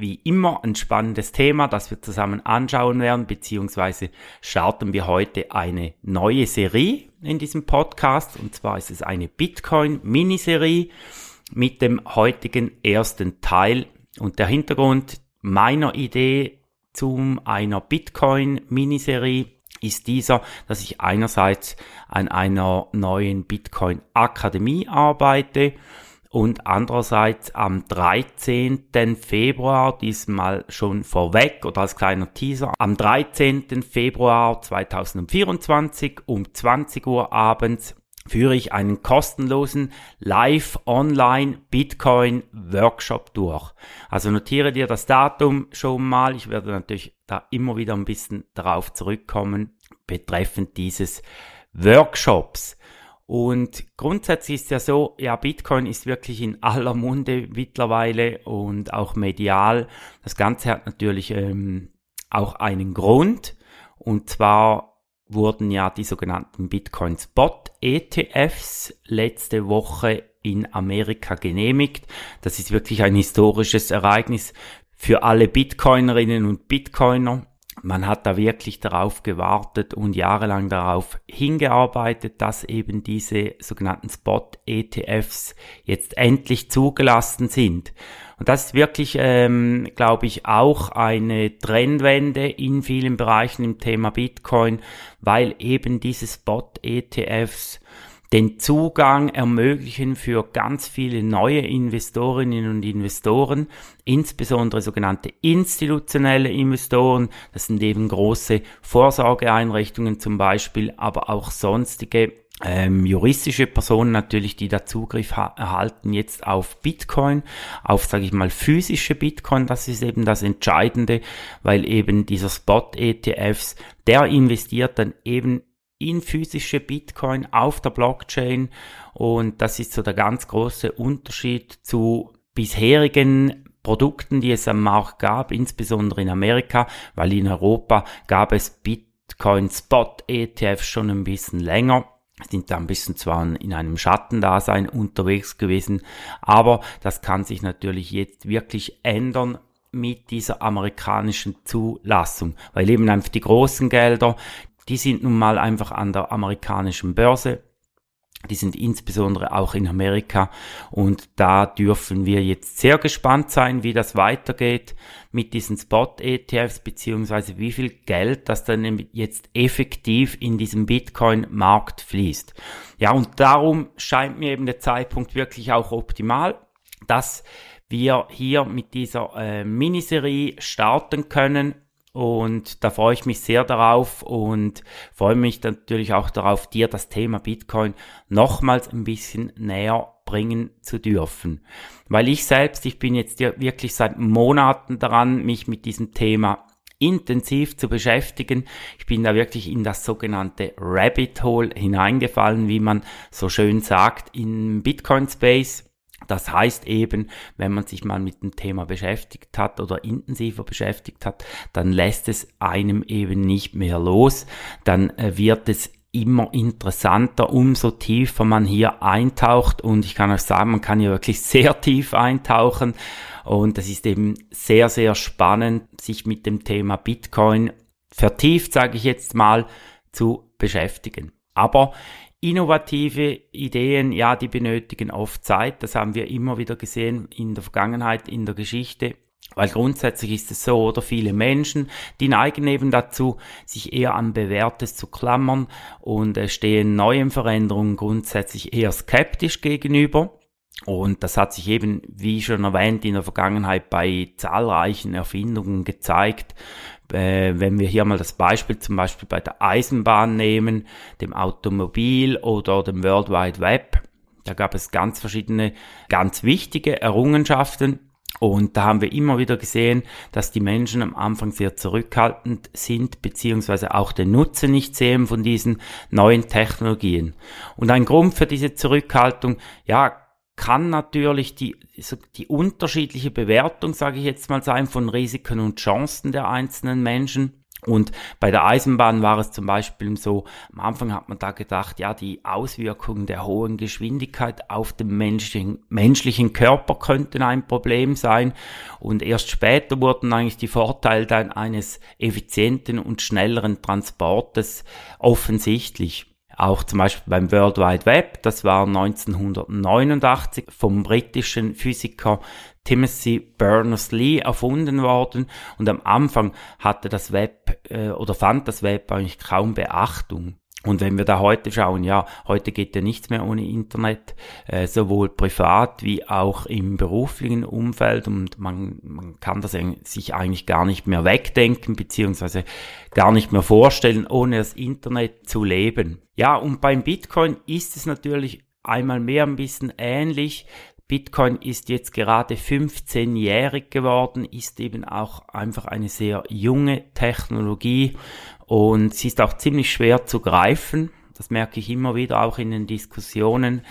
wie immer ein spannendes Thema, das wir zusammen anschauen werden, beziehungsweise starten wir heute eine neue Serie in diesem Podcast. Und zwar ist es eine Bitcoin-Miniserie mit dem heutigen ersten Teil. Und der Hintergrund meiner Idee zum einer Bitcoin-Miniserie ist dieser, dass ich einerseits an einer neuen Bitcoin-Akademie arbeite und andererseits am 13. Februar, diesmal schon vorweg oder als kleiner Teaser, am 13. Februar 2024 um 20 Uhr abends führe ich einen kostenlosen Live-Online Bitcoin Workshop durch. Also notiere dir das Datum schon mal. Ich werde natürlich da immer wieder ein bisschen darauf zurückkommen betreffend dieses Workshops. Und grundsätzlich ist ja so, ja, Bitcoin ist wirklich in aller Munde mittlerweile und auch medial. Das Ganze hat natürlich ähm, auch einen Grund. Und zwar wurden ja die sogenannten Bitcoin Spot ETFs letzte Woche in Amerika genehmigt. Das ist wirklich ein historisches Ereignis für alle Bitcoinerinnen und Bitcoiner. Man hat da wirklich darauf gewartet und jahrelang darauf hingearbeitet, dass eben diese sogenannten Spot-ETFs jetzt endlich zugelassen sind. Und das ist wirklich, ähm, glaube ich, auch eine Trendwende in vielen Bereichen im Thema Bitcoin, weil eben diese Spot-ETFs den Zugang ermöglichen für ganz viele neue Investorinnen und Investoren, insbesondere sogenannte institutionelle Investoren. Das sind eben große Vorsorgeeinrichtungen zum Beispiel, aber auch sonstige ähm, juristische Personen natürlich, die da Zugriff erhalten jetzt auf Bitcoin, auf, sage ich mal, physische Bitcoin. Das ist eben das Entscheidende, weil eben dieser Spot-ETFs, der investiert dann eben in physische Bitcoin auf der Blockchain. Und das ist so der ganz große Unterschied zu bisherigen Produkten, die es am Markt gab, insbesondere in Amerika, weil in Europa gab es Bitcoin Spot ETFs schon ein bisschen länger. Sind da ein bisschen zwar in einem Schattendasein unterwegs gewesen, aber das kann sich natürlich jetzt wirklich ändern mit dieser amerikanischen Zulassung, weil eben einfach die großen Gelder, die sind nun mal einfach an der amerikanischen Börse. Die sind insbesondere auch in Amerika und da dürfen wir jetzt sehr gespannt sein, wie das weitergeht mit diesen Spot-ETFs beziehungsweise wie viel Geld das dann jetzt effektiv in diesen Bitcoin-Markt fließt. Ja, und darum scheint mir eben der Zeitpunkt wirklich auch optimal, dass wir hier mit dieser äh, Miniserie starten können und da freue ich mich sehr darauf und freue mich natürlich auch darauf, dir das Thema Bitcoin nochmals ein bisschen näher bringen zu dürfen. Weil ich selbst, ich bin jetzt wirklich seit Monaten daran, mich mit diesem Thema intensiv zu beschäftigen. Ich bin da wirklich in das sogenannte Rabbit Hole hineingefallen, wie man so schön sagt, im Bitcoin Space. Das heißt eben, wenn man sich mal mit dem Thema beschäftigt hat oder intensiver beschäftigt hat, dann lässt es einem eben nicht mehr los. Dann äh, wird es immer interessanter, umso tiefer man hier eintaucht. Und ich kann euch sagen, man kann hier wirklich sehr tief eintauchen. Und es ist eben sehr, sehr spannend, sich mit dem Thema Bitcoin vertieft, sage ich jetzt mal, zu beschäftigen. Aber Innovative Ideen, ja, die benötigen oft Zeit. Das haben wir immer wieder gesehen in der Vergangenheit, in der Geschichte. Weil grundsätzlich ist es so, oder viele Menschen, die neigen eben dazu, sich eher an Bewährtes zu klammern und äh, stehen neuen Veränderungen grundsätzlich eher skeptisch gegenüber. Und das hat sich eben, wie schon erwähnt, in der Vergangenheit bei zahlreichen Erfindungen gezeigt äh, wenn wir hier mal das Beispiel zum Beispiel bei der Eisenbahn nehmen, dem Automobil oder dem World Wide Web, da gab es ganz verschiedene, ganz wichtige Errungenschaften, Und da haben wir immer wieder gesehen, dass die Menschen am Anfang sehr zurückhaltend sind, beziehungsweise auch den Nutzen nicht sehen von diesen neuen Technologien. Und ein Grund für diese Zurückhaltung, ja, kann natürlich die, die unterschiedliche Bewertung, sage ich jetzt mal, sein von Risiken und Chancen der einzelnen Menschen. Und bei der Eisenbahn war es zum Beispiel so, am Anfang hat man da gedacht, ja, die Auswirkungen der hohen Geschwindigkeit auf den menschlichen, menschlichen Körper könnten ein Problem sein. Und erst später wurden eigentlich die Vorteile dann eines effizienten und schnelleren Transportes offensichtlich auch zum Beispiel beim World Wide Web, das war 1989 vom britischen Physiker Timothy Berners-Lee erfunden worden und am Anfang hatte das Web äh, oder fand das Web eigentlich kaum Beachtung. Und wenn wir da heute schauen, ja, heute geht ja nichts mehr ohne Internet, äh, sowohl privat wie auch im beruflichen Umfeld und man, man kann das sich eigentlich gar nicht mehr wegdenken, beziehungsweise gar nicht mehr vorstellen, ohne das Internet zu leben. Ja, und beim Bitcoin ist es natürlich einmal mehr ein bisschen ähnlich. Bitcoin ist jetzt gerade 15-jährig geworden, ist eben auch einfach eine sehr junge Technologie und sie ist auch ziemlich schwer zu greifen. Das merke ich immer wieder auch in den Diskussionen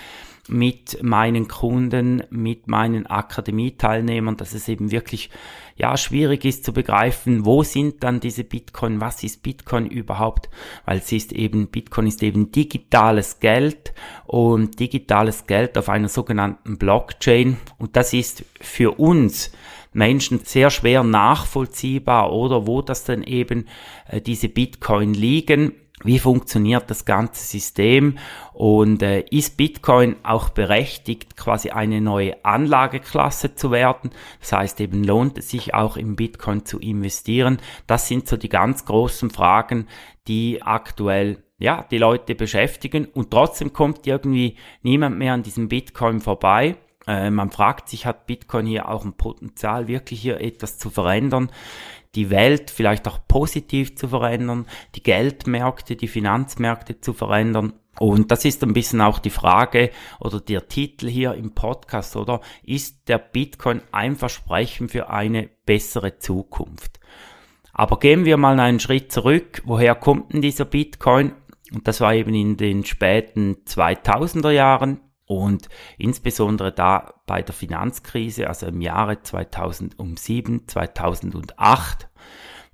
mit meinen Kunden, mit meinen Akademieteilnehmern, dass es eben wirklich ja schwierig ist zu begreifen, wo sind dann diese Bitcoin, was ist Bitcoin überhaupt, weil es ist eben Bitcoin ist eben digitales Geld und digitales Geld auf einer sogenannten Blockchain. Und das ist für uns Menschen sehr schwer nachvollziehbar oder wo das denn eben äh, diese Bitcoin liegen wie funktioniert das ganze System und äh, ist Bitcoin auch berechtigt, quasi eine neue Anlageklasse zu werden. Das heißt eben lohnt es sich auch im Bitcoin zu investieren. Das sind so die ganz großen Fragen, die aktuell ja, die Leute beschäftigen und trotzdem kommt irgendwie niemand mehr an diesem Bitcoin vorbei. Äh, man fragt sich, hat Bitcoin hier auch ein Potenzial, wirklich hier etwas zu verändern? die Welt vielleicht auch positiv zu verändern, die Geldmärkte, die Finanzmärkte zu verändern. Und das ist ein bisschen auch die Frage oder der Titel hier im Podcast, oder? Ist der Bitcoin ein Versprechen für eine bessere Zukunft? Aber gehen wir mal einen Schritt zurück. Woher kommt denn dieser Bitcoin? Und das war eben in den späten 2000er Jahren. Und insbesondere da bei der Finanzkrise, also im Jahre 2007, 2008,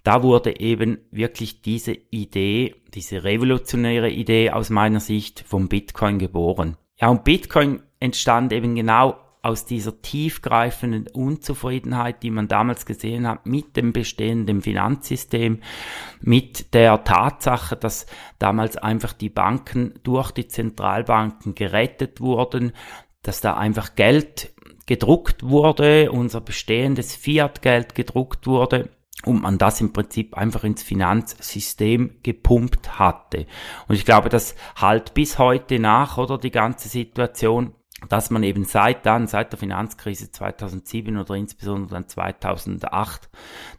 da wurde eben wirklich diese Idee, diese revolutionäre Idee aus meiner Sicht vom Bitcoin geboren. Ja, und Bitcoin entstand eben genau aus dieser tiefgreifenden Unzufriedenheit, die man damals gesehen hat mit dem bestehenden Finanzsystem, mit der Tatsache, dass damals einfach die Banken durch die Zentralbanken gerettet wurden, dass da einfach Geld gedruckt wurde, unser bestehendes Fiat-Geld gedruckt wurde und man das im Prinzip einfach ins Finanzsystem gepumpt hatte. Und ich glaube, das halt bis heute nach, oder die ganze Situation, dass man eben seit dann, seit der Finanzkrise 2007 oder insbesondere dann 2008,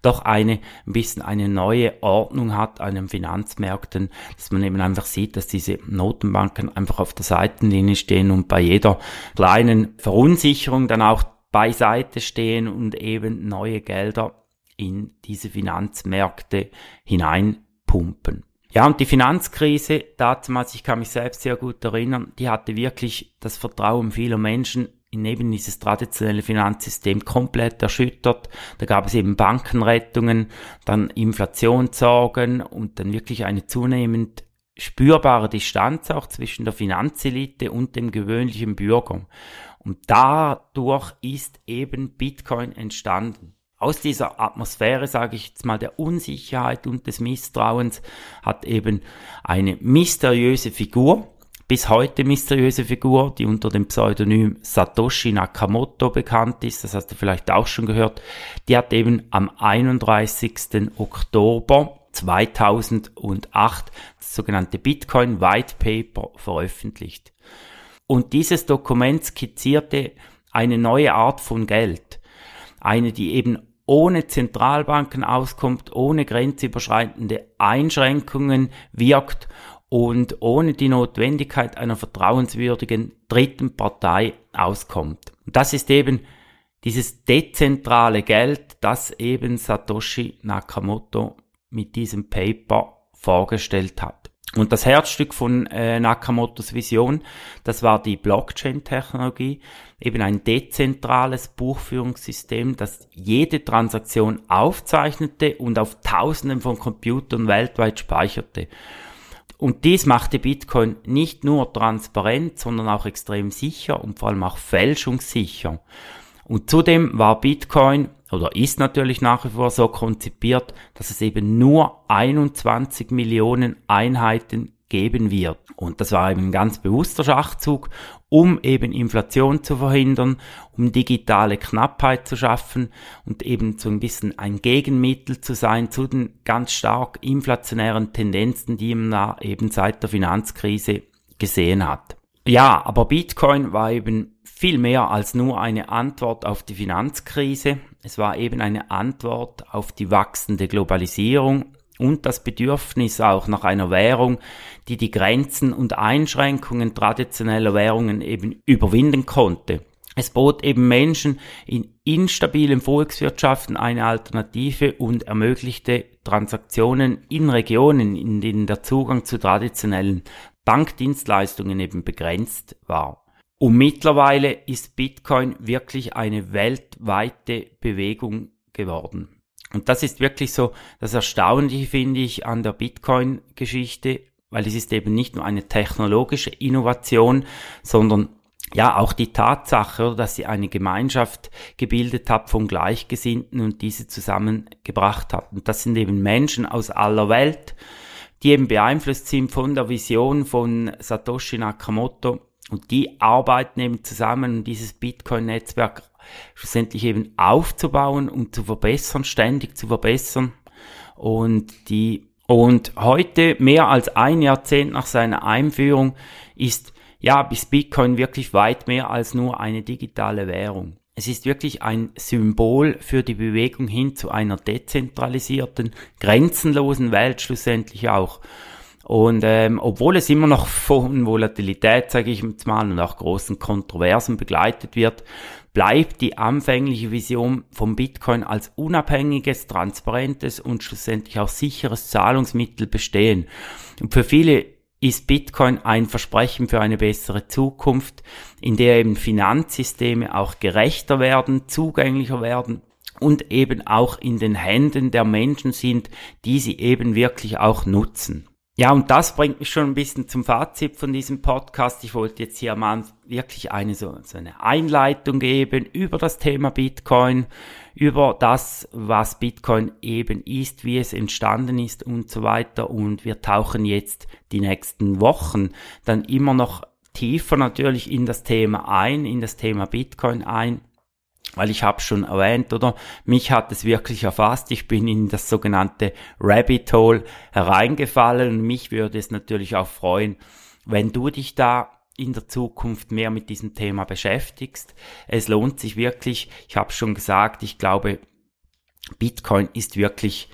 doch eine, ein bisschen eine neue Ordnung hat an den Finanzmärkten, dass man eben einfach sieht, dass diese Notenbanken einfach auf der Seitenlinie stehen und bei jeder kleinen Verunsicherung dann auch beiseite stehen und eben neue Gelder in diese Finanzmärkte hineinpumpen. Ja, und die Finanzkrise, damals, ich kann mich selbst sehr gut erinnern, die hatte wirklich das Vertrauen vieler Menschen in eben dieses traditionelle Finanzsystem komplett erschüttert. Da gab es eben Bankenrettungen, dann Inflationssorgen und dann wirklich eine zunehmend spürbare Distanz auch zwischen der Finanzelite und dem gewöhnlichen Bürger. Und dadurch ist eben Bitcoin entstanden aus dieser Atmosphäre, sage ich jetzt mal, der Unsicherheit und des Misstrauens hat eben eine mysteriöse Figur, bis heute mysteriöse Figur, die unter dem Pseudonym Satoshi Nakamoto bekannt ist, das hast du vielleicht auch schon gehört, die hat eben am 31. Oktober 2008 das sogenannte Bitcoin White Paper veröffentlicht. Und dieses Dokument skizzierte eine neue Art von Geld. Eine, die eben ohne Zentralbanken auskommt, ohne grenzüberschreitende Einschränkungen wirkt und ohne die Notwendigkeit einer vertrauenswürdigen dritten Partei auskommt. das ist eben Dieses dezentrale Geld, das eben Satoshi Nakamoto mit diesem Paper vorgestellt hat. Und das Herzstück von äh, Nakamotos Vision, das war die Blockchain-Technologie, eben ein dezentrales Buchführungssystem, das jede Transaktion aufzeichnete und auf Tausenden von Computern weltweit speicherte. Und dies machte Bitcoin nicht nur transparent, sondern auch extrem sicher und vor allem auch fälschungssicher. Und zudem war Bitcoin oder ist natürlich nach wie vor so konzipiert, dass es eben nur 21 Millionen Einheiten geben wird. Und das war eben ein ganz bewusster Schachzug, um eben Inflation zu verhindern, um digitale Knappheit zu schaffen und eben so ein bisschen ein Gegenmittel zu sein zu den ganz stark inflationären Tendenzen, die man da eben seit der Finanzkrise gesehen hat. Ja, aber Bitcoin war eben viel mehr als nur eine Antwort auf die Finanzkrise. Es war eben eine Antwort auf die wachsende Globalisierung und das Bedürfnis auch nach einer Währung, die die Grenzen und Einschränkungen traditioneller Währungen eben überwinden konnte. Es bot eben Menschen in instabilen Volkswirtschaften eine Alternative und ermöglichte Transaktionen in Regionen, in denen der Zugang zu traditionellen Bankdienstleistungen eben begrenzt war. Und mittlerweile ist Bitcoin wirklich eine weltweite Bewegung geworden. Und das ist wirklich so das Erstaunliche, finde ich, an der Bitcoin-Geschichte, weil es ist eben nicht nur eine technologische Innovation, sondern ja, auch die Tatsache, dass sie eine Gemeinschaft gebildet hat von Gleichgesinnten und diese zusammengebracht hat. Und das sind eben Menschen aus aller Welt, die eben beeinflusst sind von der Vision von Satoshi Nakamoto und die arbeiten eben zusammen, um dieses Bitcoin-Netzwerk schlussendlich eben aufzubauen und zu verbessern, ständig zu verbessern. Und die, und heute, mehr als ein Jahrzehnt nach seiner Einführung, ist ja, bis Bitcoin wirklich weit mehr als nur eine digitale Währung. Es ist wirklich ein Symbol für die Bewegung hin zu einer dezentralisierten, grenzenlosen Welt schlussendlich auch. Und ähm, obwohl es immer noch von Volatilität, sage ich jetzt mal, und auch großen Kontroversen begleitet wird, bleibt die anfängliche Vision vom Bitcoin als unabhängiges, transparentes und schlussendlich auch sicheres Zahlungsmittel bestehen. Und für viele ist Bitcoin ein Versprechen für eine bessere Zukunft, in der eben Finanzsysteme auch gerechter werden, zugänglicher werden und eben auch in den Händen der Menschen sind, die sie eben wirklich auch nutzen. Ja, und das bringt mich schon ein bisschen zum Fazit von diesem Podcast. Ich wollte jetzt hier mal wirklich eine so, so eine Einleitung geben über das Thema Bitcoin, über das, was Bitcoin eben ist, wie es entstanden ist und so weiter. Und wir tauchen jetzt die nächsten Wochen dann immer noch tiefer natürlich in das Thema ein, in das Thema Bitcoin ein weil ich habe schon erwähnt, oder? Mich hat es wirklich erfasst. Ich bin in das sogenannte Rabbit Hole hereingefallen und mich würde es natürlich auch freuen, wenn du dich da in der Zukunft mehr mit diesem Thema beschäftigst. Es lohnt sich wirklich. Ich habe schon gesagt, ich glaube, Bitcoin ist wirklich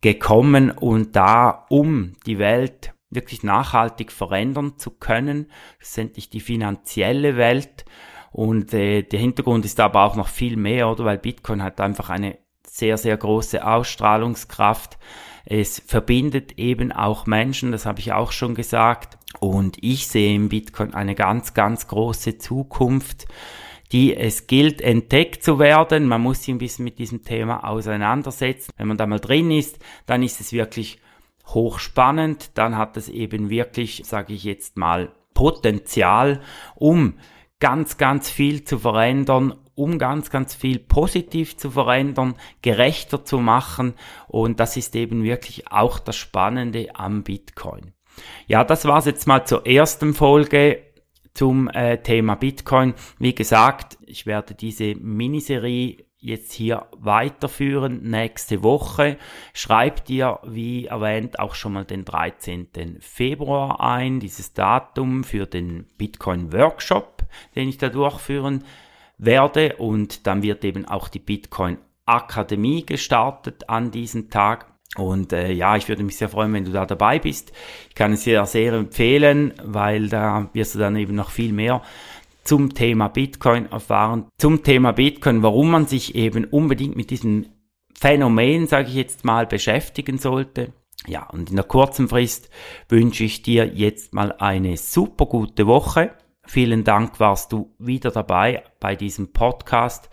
gekommen und da, um die Welt wirklich nachhaltig verändern zu können, schlussendlich die finanzielle Welt und äh, der Hintergrund ist aber auch noch viel mehr, oder? Weil Bitcoin hat einfach eine sehr, sehr große Ausstrahlungskraft. Es verbindet eben auch Menschen, das habe ich auch schon gesagt. Und ich sehe im Bitcoin eine ganz, ganz große Zukunft, die es gilt, entdeckt zu werden. Man muss sich ein bisschen mit diesem Thema auseinandersetzen. Wenn man da mal drin ist, dann ist es wirklich hochspannend. Dann hat es eben wirklich, sage ich jetzt mal, Potenzial, um ganz, ganz viel zu verändern, um ganz, ganz viel positiv zu verändern, gerechter zu machen. Und das ist eben wirklich auch das Spannende am Bitcoin. Ja, das war's jetzt mal zur ersten Folge zum äh, Thema Bitcoin. Wie gesagt, ich werde diese Miniserie jetzt hier weiterführen nächste Woche. Schreibt ihr, wie erwähnt, auch schon mal den 13. Februar ein, dieses Datum für den Bitcoin Workshop, den ich da durchführen werde. Und dann wird eben auch die Bitcoin Akademie gestartet an diesem Tag. Und äh, ja, ich würde mich sehr freuen, wenn du da dabei bist. Ich kann es dir sehr empfehlen, weil da wirst du dann eben noch viel mehr zum Thema Bitcoin erfahren, zum Thema Bitcoin, warum man sich eben unbedingt mit diesem Phänomen, sage ich jetzt mal, beschäftigen sollte. Ja, und in der kurzen Frist wünsche ich dir jetzt mal eine super gute Woche. Vielen Dank, warst du wieder dabei bei diesem Podcast.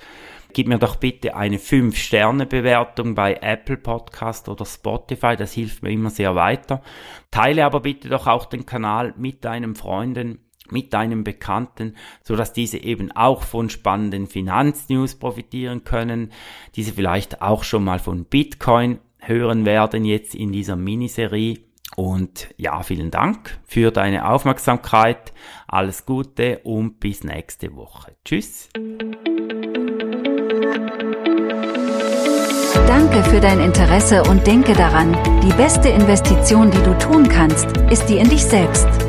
Gib mir doch bitte eine 5-Sterne-Bewertung bei Apple Podcast oder Spotify, das hilft mir immer sehr weiter. Teile aber bitte doch auch den Kanal mit deinen Freunden, mit deinen Bekannten, so dass diese eben auch von spannenden Finanznews profitieren können, diese vielleicht auch schon mal von Bitcoin hören werden jetzt in dieser Miniserie. Und ja, vielen Dank für deine Aufmerksamkeit. Alles Gute und bis nächste Woche. Tschüss. Danke für dein Interesse und denke daran, die beste Investition, die du tun kannst, ist die in dich selbst.